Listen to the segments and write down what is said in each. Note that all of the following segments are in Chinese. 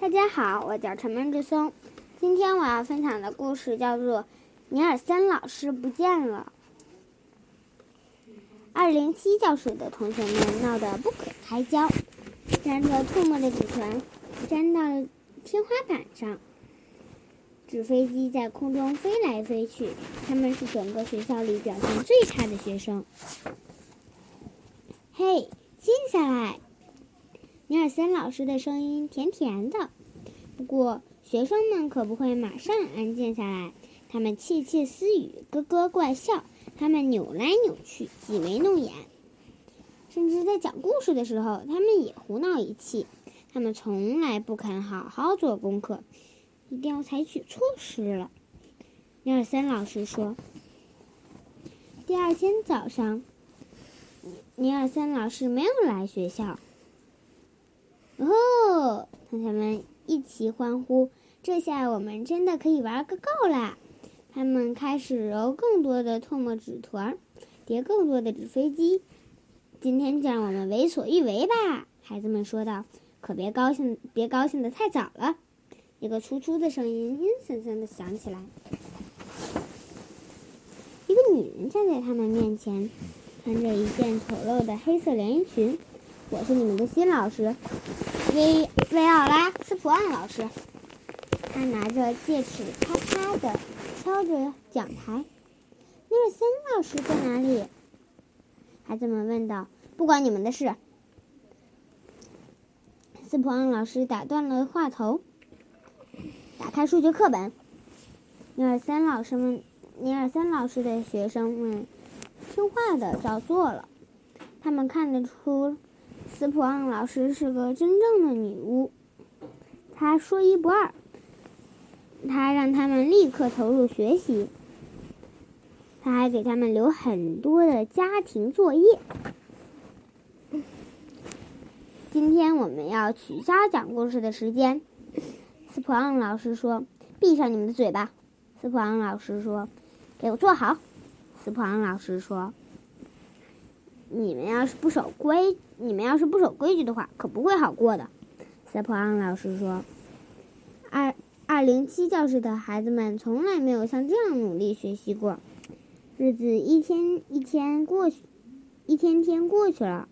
大家好，我叫陈门志松。今天我要分享的故事叫做《尼尔森老师不见了》。二零七教室的同学们闹得不可开交，粘着唾沫的纸团粘到了天花板上，纸飞机在空中飞来飞去。他们是整个学校里表现最差的学生。嘿，静下来！尼尔森老师的声音甜甜的，不过学生们可不会马上安静下来。他们窃窃私语，咯咯怪笑，他们扭来扭去，挤眉弄眼，甚至在讲故事的时候，他们也胡闹一气。他们从来不肯好好做功课，一定要采取措施了。尼尔森老师说：“第二天早上，尼尔森老师没有来学校。”同学们一起欢呼！这下我们真的可以玩个够啦！他们开始揉更多的唾沫纸团，叠更多的纸飞机。今天就让我们为所欲为吧！孩子们说道。可别高兴，别高兴的太早了！一个粗粗的声音阴森森的响起来。一个女人站在他们面前，穿着一件丑陋的黑色连衣裙。我是你们的新老师。维维奥拉斯普昂老师，他拿着戒尺，啪啪的敲着讲台。尼尔森老师在哪里？孩子们问道。不关你们的事。斯普昂老师打断了话头。打开数学课本。尼尔森老师们，尼尔森老师的学生们听话的照做了。他们看得出。斯普昂老师是个真正的女巫，她说一不二。她让他们立刻投入学习，她还给他们留很多的家庭作业。今天我们要取消讲故事的时间，斯普昂老师说：“闭上你们的嘴巴。”斯普昂老师说：“给我坐好。”斯普昂老师说。你们要是不守规，你们要是不守规矩的话，可不会好过的。斯普昂老师说：“二二零七教室的孩子们从来没有像这样努力学习过。”日子一天一天过去，一天天过去了，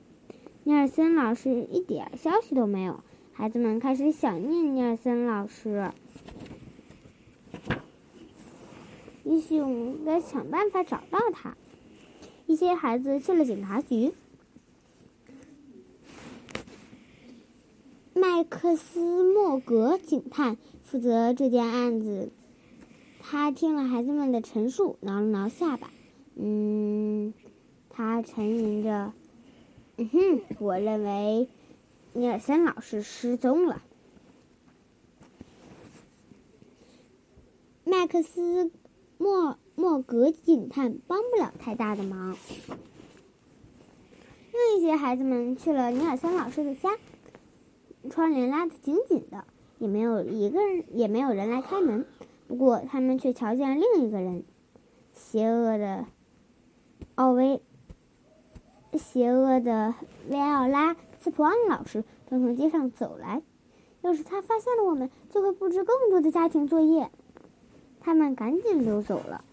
尼尔森老师一点消息都没有。孩子们开始想念尼尔森老师。也许我们该想办法找到他。一些孩子去了警察局。麦克斯莫格警探负责这件案子。他听了孩子们的陈述，挠了挠下巴。嗯，他沉吟着：“嗯哼，我认为尼尔森老师失踪了。”麦克斯莫。莫格警探帮不了太大的忙。另一些孩子们去了尼尔森老师的家，窗帘拉得紧紧的，也没有一个人，也没有人来开门。不过，他们却瞧见了另一个人——邪恶的奥威、邪恶的维奥拉斯普昂老师，正从街上走来。要是他发现了我们，就会布置更多的家庭作业。他们赶紧溜走了。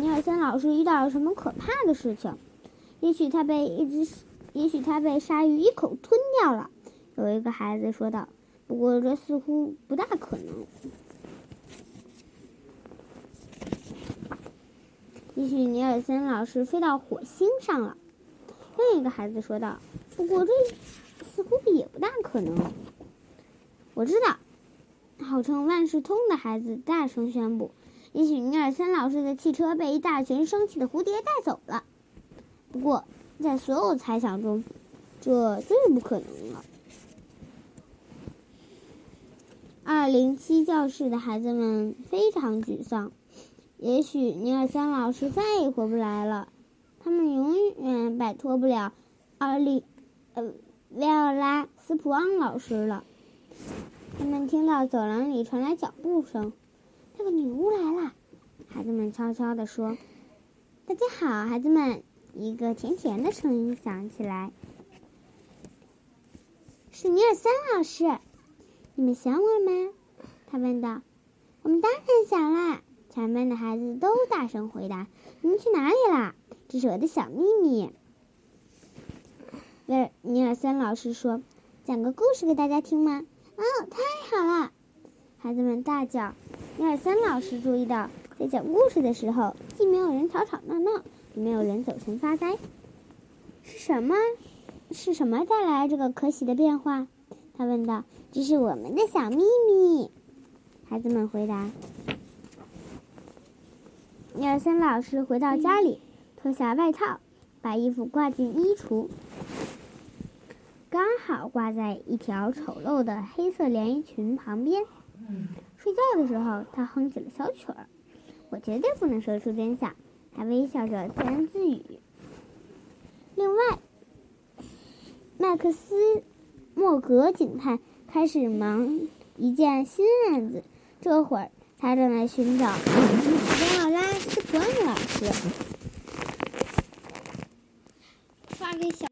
尼尔森老师遇到了什么可怕的事情，也许他被一只，也许他被鲨鱼一口吞掉了。有一个孩子说道：“不过这似乎不大可能。”也许尼尔森老师飞到火星上了。另一个孩子说道：“不过这似乎也不大可能。”我知道，号称万事通的孩子大声宣布。也许尼尔森老师的汽车被一大群生气的蝴蝶带走了。不过，在所有猜想中，这最不可能了。二零七教室的孩子们非常沮丧。也许尼尔森老师再也回不来了。他们永远摆脱不了二零呃维奥拉斯普昂老师了。他们听到走廊里传来脚步声。那个女巫来了，孩子们悄悄地说：“大家好，孩子们。”一个甜甜的声音响起来：“是尼尔森老师。你们想我吗？他问道。我们当然想啦！全班的孩子都大声回答。你们去哪里啦？这是我的小秘密。尼尔尼尔森老师说：“讲个故事给大家听吗？”哦，太好了！孩子们大叫。尼尔森老师注意到，在讲故事的时候，既没有人吵吵闹闹，也没有人走神发呆。是什么？是什么带来这个可喜的变化？他问道。“这是我们的小秘密。”孩子们回答。尼尔森老师回到家里，脱下外套，把衣服挂进衣橱，刚好挂在一条丑陋的黑色连衣裙旁边。睡觉的时候，他哼起了小曲儿。我绝对不能说出真相，他微笑着自言自语。另外，麦克斯莫格警探开始忙一件新案子，这会儿他正在寻找奥拉斯普恩老师。发给小